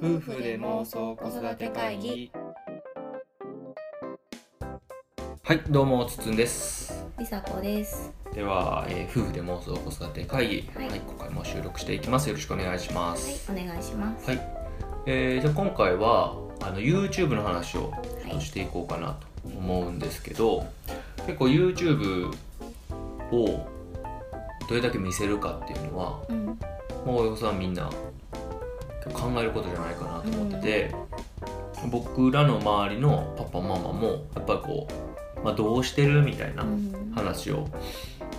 夫婦で妄想子育て会議。はいどうもつつんです。りさこです。では、えー夫婦で妄想子育て会議、はい。今回も収録していきます。よろしくお願いしまはいすお願いします。はい、えーじゃあ今回はあの YouTube の話をしていこうかなと思うんですけど、結構 YouTube をどれだけ見せるかっていうのはうん。もう親御さんみんな考えることじゃないかなと思ってて、僕らの周りのパパママもやっぱりこう、まあ、どうしてるみたいなうん。話を、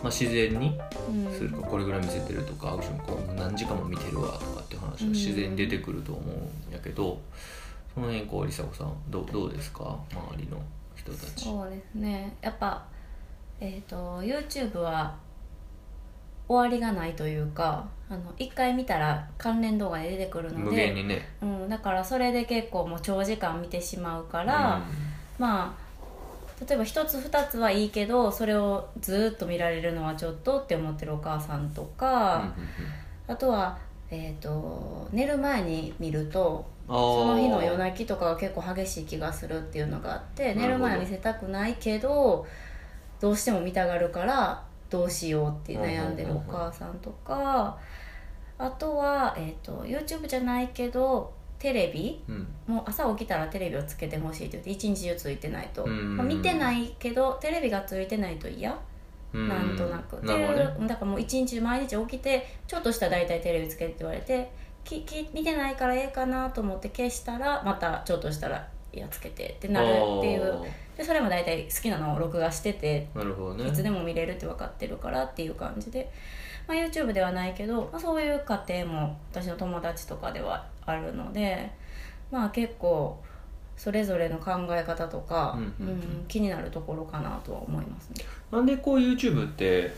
まあ、自然にうん。するかこれぐらい見せてるとかうちもこう何時間も見てるわとかっていう話が自然に出てくると思うんやけどその辺こう梨紗子さんどうどうですか？周りの人たち。そうですね。やっぱえっ、と YouTube は終わりがないというかあの一回見たら関連動画で出てくるの無限で、にね、うん、だからそれで結構もう長時間見てしまうから、まあ例えば一つ二つはいいけどそれをずっと見られるのはちょっとって思ってるお母さんとうんか、あとは、えー、と寝る前に見るとそその日の夜泣きとかが結構激しい気がするっていうのがあって寝る前は見せたくないけどどうしても見たがるからどうしようって悩んでるお母さんとかあとは、えー、と YouTube じゃないけどテレビうん。もう朝起きたらテレビをつけてほしいって言って一日中ついてないと、うん。まあ、見てないけどテレビがついてないと嫌？うん。なんとなく、なね。だからもう一日毎日起きてちょっとしたら大体テレビつけてって言われてきき見てないからええかなと思って消したらまたちょっとしたらいやつけてってなるっていうでそれも大体好きなのを録画しててなるほどね。いつでも見れるって分かってるからっていう感じで、まあ、YouTube ではないけど、まあ、そういう家庭も私の友達とかではあるのでまあ結構それぞれの考え方とか、うんうんうん。気になるところかなとは思いますね。なんでこう YouTube って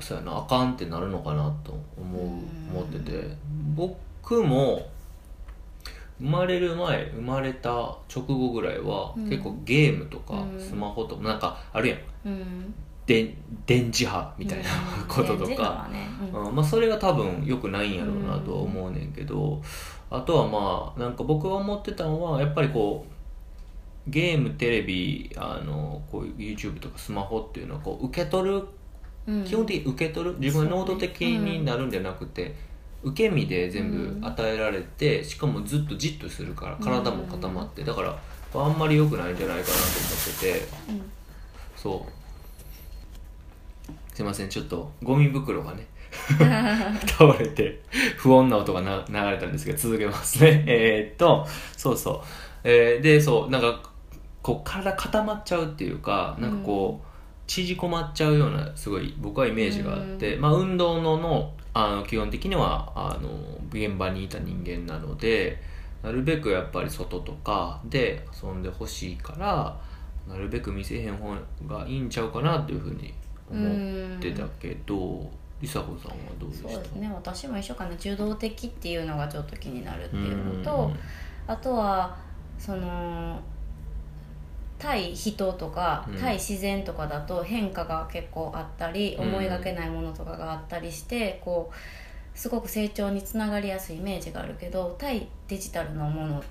そうやなあかんってなるのかなと思ううん。思ってて。僕も生まれる前生まれた直後ぐらいは、うん。結構ゲームとかうん。スマホとかなんかあるやん。うん。で電磁波みたいなうん。こととか、はね。うん。うんまあ、それが多分良くないんやろうなとは思うねんけど、あとはまあなんか僕が思ってたのはやっぱりこうゲームテレビあのこういう YouTube とかスマホっていうのはこう受け取るうん。基本的に受け取る自分が能動的になるんじゃなくて、受け身で全部与えられて、しかもずっとじっとするから体も固まって、だからあんまり良くないんじゃないかなと思ってて。うん。そう。すいませんちょっとゴミ袋がね 倒れて不穏な音がな流れたんですが続けますね。えーっとそうそう、えーでそうなんかこう体固まっちゃうっていうかなんかこう、縮こまっちゃうようなすごい僕はイメージがあって、まあ、運動ののあの基本的にはあの現場にいた人間なのでなるべくやっぱり外とかで遊んでほしいからなるべく見せへん方がいいんちゃうかなっていうふうに思ってたけど梨紗子さんはどうでした？そうですね。私も一緒かな。受動的っていうのがちょっと気になるっていうのとあとはその対人とかうん。対自然とかだと変化が結構あったり、うん。思いがけないものとかがあったりしてこうすごく成長につながりやすいイメージがあるけど対デジタルのものっ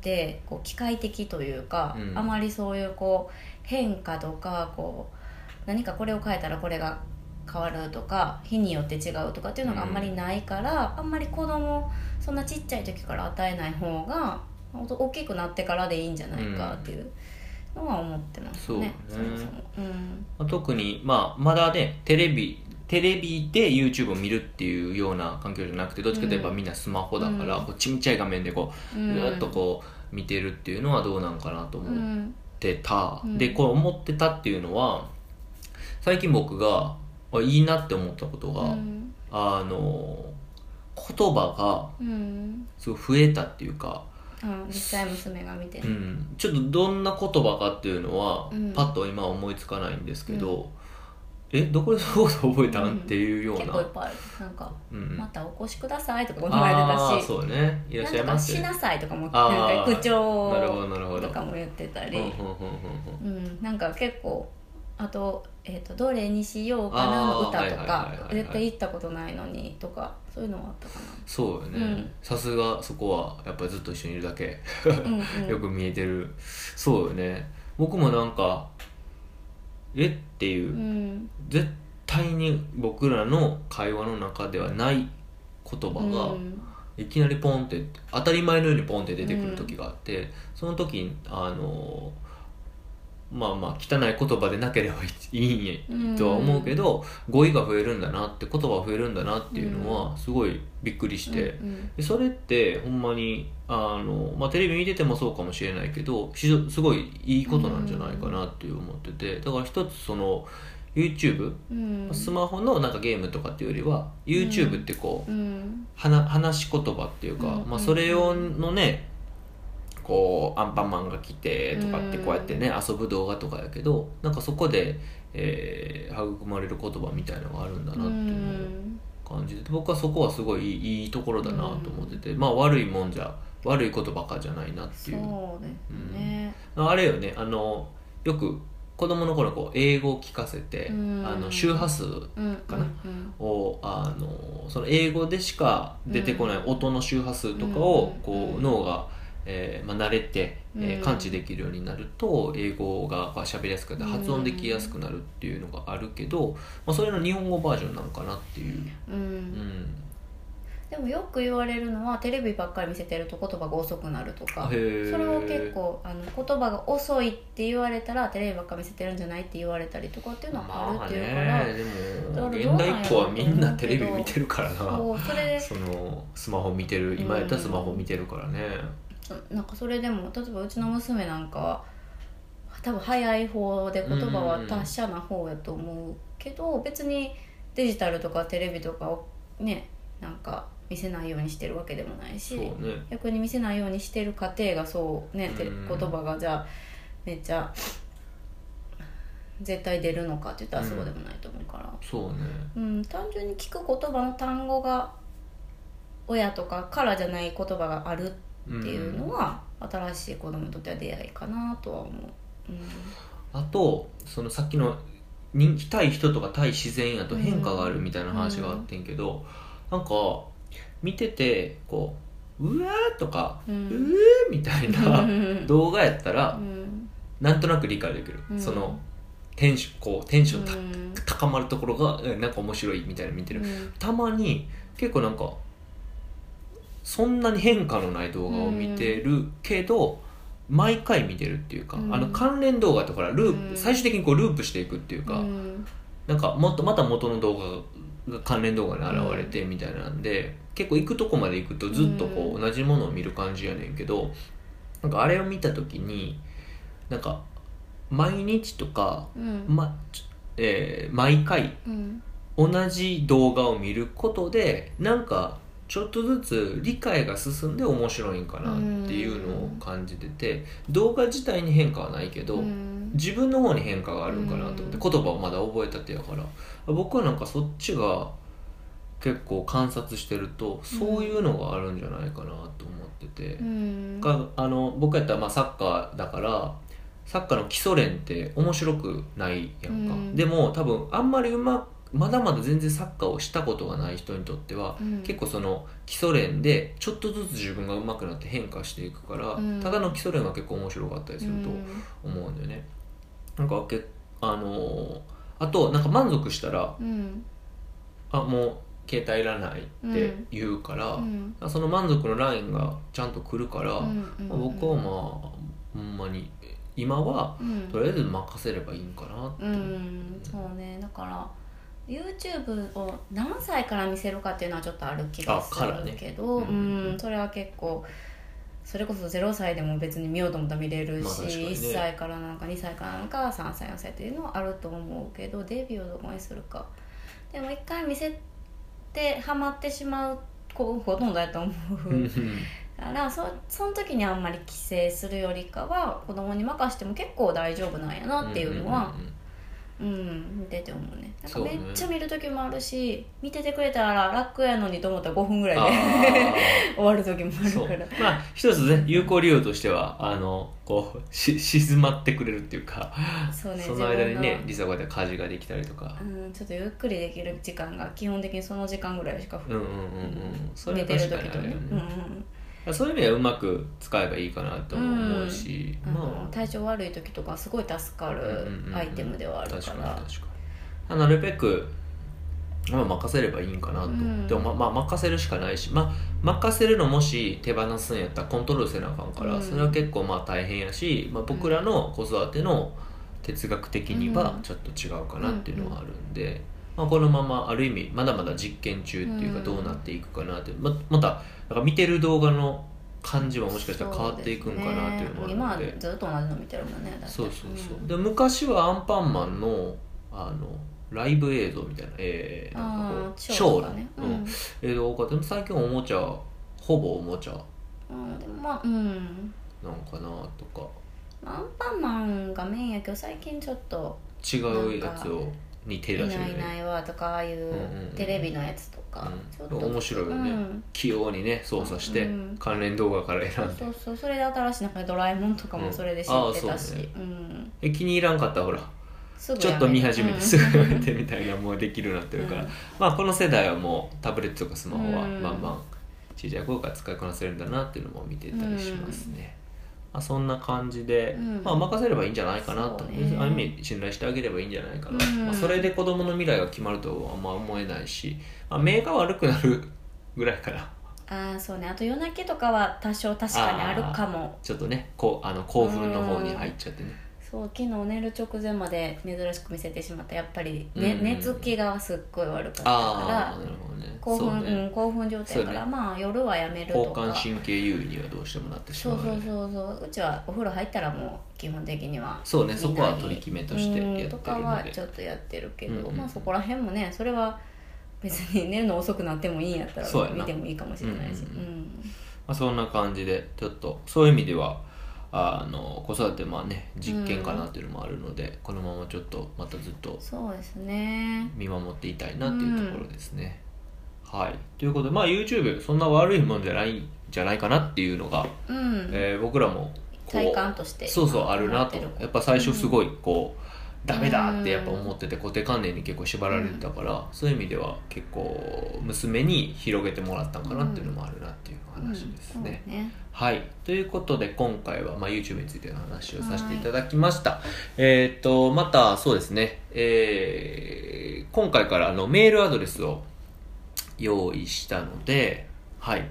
てこう機械的というか、うん。あまりそういうこう変化とかこう何かこれを変えたらこれが変わるとか日によって違うとかっていうのがあんまりないから、あんまり子供そんなちっちゃい時から与えない方がお大きくなってからでいいんじゃないかっていうのは思ってますね。そうね。もそも。うん。まあ特に、まあ、まだねテレビテレビで YouTube を見るっていうような環境じゃなくてどっちかといえばうん。みんなスマホだから、うん。こうちっちゃい画面でこううん。ずっとこう見てるっていうのはどうなんかなとう思っんてた、うん。でこう思ってたっていうのは最近僕があいいなって思ったことが、うん。あの言葉がうん。すごい増えたっていうか、うん実際娘が見てる、うん、ちょっとどんな言葉かっていうのは、うん。パッと今は思いつかないんですけど、えどこでそういうこと覚えたん、っていうような。結構いっぱいある。なんかうん「またお越しください」とか言われたし。そうね。いらっしゃいなんとかしなさいとかもなんか口調なるほどなるほどとかも言ってたり。うんうんうんうんうんうん。なんか結構あと,、えーと「どれにしようかな」の歌とか絶対行ったことないのにとかそういうのはあったかそうよね。うん。さすがそこはやっぱりずっと一緒にいるだけ。なうんうん。よく見えてる。そうよね。僕もなんかえ？っていう、うん。絶対に僕らの会話の中ではない言葉が、うん。いきなりポンって当たり前のようにポンって出てくる時があって、その時にあのまあまあ汚い言葉でなければいいうん。とは思うけど、語彙が増えるんだなって言葉が増えるんだなっていうのはすごいびっくりして、それってほんまにあの、まあ、テレビ見ててもそうかもしれないけどしすごいいいことなんじゃないかなって思っててだから一つその YouTube うん。スマホのなんかゲームとかっていうよりは YouTube ってこう、うん。話話し言葉っていうか、うんまあ、それ用のねこうアンパンマンが来てとかってこうやってね、遊ぶ動画とかやけどなんかそこで、えー育まれる言葉みたいなのがあるんだなっていうのを感じてて僕はそこはすごいいいいいところだなと思ってて、まあ悪いもんじゃ悪いことばっかじゃないなっていう。そうですね。あれよねあのよく子供の頃こう英語を聞かせて、うん。あの周波数うんかなうん。をあのその英語でしか出てこない音の周波数とかをうんこう脳が、えーまあ、慣れて、えーうん。感知できるようになると英語がまあ喋りやすくてうん。発音できやすくなるっていうのがあるけど、まあ、それの日本語バージョンなのかなっていう、うん。うん、でもよく言われるのはテレビばっかり見せてると言葉が遅くなるとかそれは結構あの言葉が遅いって言われたらテレビばっかり見せてるんじゃないって言われたりとかっていうのはあるまあっていうから、ねでだからも現代っ子はみんなテレビ見てるからな。そうそれでそのスマホ見てる今やったらスマホ見てるからね、なんかそれでも例えばうちの娘なんかは多分早い方で言葉は達者な方やと思うけど別にデジタルとかテレビとかをねなんか見せないようにしてるわけでもないしね。逆に見せないようにしてる家庭がそうね、てうん。言葉がじゃあめっちゃ絶対出るのかって言ったらそうでもないと思うから、そうね。うん単純に聞く言葉の単語が親とかからじゃない言葉があるっていうのは、新しい子供にとっては出会いかなとは思う、あとそのさっきの人気対人とか対自然やと変化があるみたいな話があってんけど、なんか見ててこう「うわー」とか「ううんー」みたいなうん。動画やったらうん。なんとなく理解できる、うん。そのテンションこうテンション高まるところがえなんか面白いみたいなの見てる、うん。たまに結構なんかそんなに変化のない動画を見てるけど、毎回見てるっていうか、うん。あの関連動画とかループ、うん。最終的にこうループしていくっていうか、うん。なんかもっとまた元の動画が関連動画に現れてみたいなんで、結構行くとこまで行くとずっとこう同じものを見る感じやねんけどなんかあれを見た時になんか毎日とか、うん。まちえー毎回うん。同じ動画を見ることでなんかちょっとずつ理解が進んで面白いんかなっていうのを感じてて動画自体に変化はないけど、うん。自分の方に変化があるんかなと思って、うん。言葉をまだ覚えたてやから僕はなんかそっちが結構観察してるとそういうのがあるんじゃないかなと思ってて、うん。があの僕やったらまあサッカーだからサッカーの基礎練って面白くないやんか、うん。でも多分あんまりうままだまだ全然サッカーをしたことがない人にとっては、うん。結構その基礎練でちょっとずつ自分が上手くなって変化していくから、うん。ただの基礎練が結構面白かったりすると思うんだよね、なんかけあのーあとなんか満足したらうん。あもう携帯いらないって言うから、うん。その満足のラインがちゃんと来るから、うんまあ僕はまあほんまに今はうん。とりあえず任せればいいんかなって、うん。そうね。だから YouTube を何歳から見せるかっていうのはちょっとある気がするけど、うんうんそれは結構それこそ0歳でも別に見ようと思ったら見れるし、まあね。1歳からなんか2歳からなんか3歳4歳っていうのはあると思うけどデビューをどこにするか。でも一回見せてハマってしまう子ほとんどやと思う、からそその時にあんまり規制するよりかは子供に任しても結構大丈夫なんやなっていうのは、うん見てて思うね。なんかめっちゃ見る時もあるし、見ててくれたら楽やのにと思ったら5分ぐらいであ 終わる時もあるから。まあ一つね有効利用としてはあのこうし静まってくれるっていうかそうねその間にね実はこうやって家事ができたりとか。うん、ちょっとゆっくりできる時間が基本的にその時間ぐらいしか、うんうんうんうん。寝てる時とね。にあるよね、うんそういう意味ではうまく使えばいいかなとも思うし、うんまあ。体調悪い時とかすごい助かるアイテムではあるから、確かに確かに。なるべく、まあ、任せればいいんかなと、うん。でもまあ、まあ、任せるしかないし、まあ、任せるのもし手放すんやったらコントロールせなあかんから、うん。それは結構まあ大変やし、まあ、僕らの子育ての哲学的にはうん。ちょっと違うかなっていうのはあるんで、まあ、このままある意味まだまだ実験中っていうかうんどうなっていくかなってままたなんか見てる動画の感じももしかしたら変わっていくんかなっていうのもある今はので。ずっと同じの見てるもんねそうそうそう、ん。で昔はアンパンマンのあのライブ映像みたいな,、えー、なんかこうシショーョーの、とかね。うん。うん。映像多かった。でも最近おもちゃほぼおもちゃ。うんでもまあうん。なんかなとか。アンパンマンがメインやけど最近ちょっと違うやつをに手い出してるねな。いいないわとかああいうテレビのやつとか、うん。ちょっと。面白いよね。うん。器用にね操作してうん。関連動画から選んで、そうそうそれで新しい中でドラえもんとかもそれで知ってたし、うんあーそうん。え気に入らんかった？らほら。すぐちょっと見始めてうん。すぐやめてみたいなもうできるようになってるから、うん。まあこの世代はもうタブレットとかスマホはうん。バンバン小さい頃から使いこなせるんだなっていうのも見てたりしますね、まあ、そんな感じで、うん。まあ、任せればいいんじゃないかなと、ね。ある意味信頼してあげればいいんじゃないかな、うん。まあ、それで子供の未来が決まるとはあんま思えないし、まあ、目が悪くなる ぐらいかな。ああそうね。あと夜泣きとかは多少確かにあるかも。ちょっとねこうあの興奮の方に入っちゃってね、そう昨日寝る直前まで珍しく見せてしまった。やっぱり、ねうん寝つきがすっごい悪かったから。ね。興奮う、ん、興奮状態やから、まあ夜はやめると交か感神経優位にはどうしてもなってしそうそうまうそうそう。うちはお風呂入ったらもう基本的にはそうねそこは取り決めとしてやってるとかはちょっとやってるけど、うんうんまあそこら辺もねそれは別に寝るの遅くなってもいいんやったら見てもいいかもしれないし。うんうん。うん。まあ、そんな感じでちょっとそういう意味ではあの子育てまあね実験かなっていうのもあるので、このままちょっとまたずっとそうですね。見守っていたいなっていうところですね、はい。ということでまあ YouTube そんな悪いもんじゃないんじゃないかなっていうのが、うん、えー僕らも体感としてそうそうあるなと。やっぱ最初すごいこう、ダメだってやっぱ思ってて固定観念に結構縛られてたから、そういう意味では結構娘に広げてもらったんかなっていうのもあるなっていう話ですうん。うね。はい。ということで、今回は、まあ、YouTube についての話をさせていただきました。えっ、と、また、そうですね、えー、今回からあのメールアドレスを用意したので、はい。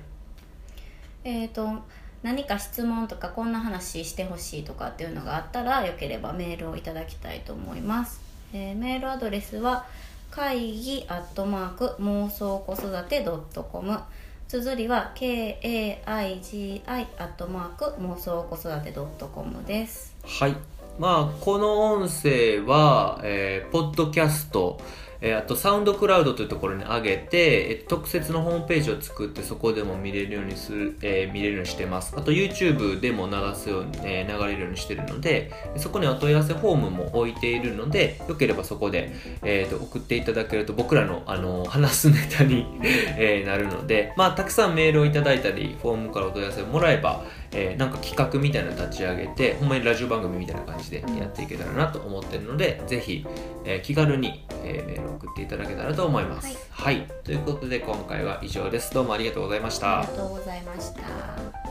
えっ、と何か質問とかこんな話してほしいとかっていうのがあったらよければメールをいただきたいと思います、えーメールアドレスは会議アットマーク妄想子育て .com 綴りは KAIGI アットマーク妄想子育て .com です。はい。まあ、この音声は、えーポッドキャスト、えーあとサウンドクラウドというところに上げて、えー特設のホームページを作ってそこでも見れるようにする、えー見れるようにしてます。あと YouTube でも流すように、えー流れるようにしてるので、そこにお問い合わせフォームも置いているので、よければそこで、えーと送っていただけると僕らの、あの話すネタに、えなるので、まあ、たくさんメールをいただいたり、フォームからお問い合わせをもらえば、えーなんか企画みたいなの立ち上げて、ほんまにラジオ番組みたいな感じでやっていけたらなと思ってるので、ぜひ、えー気軽に、えーメールを送っていただけたらと思います。はい、ということで今回は以上です。どうもありがとうございましたありが。とうございました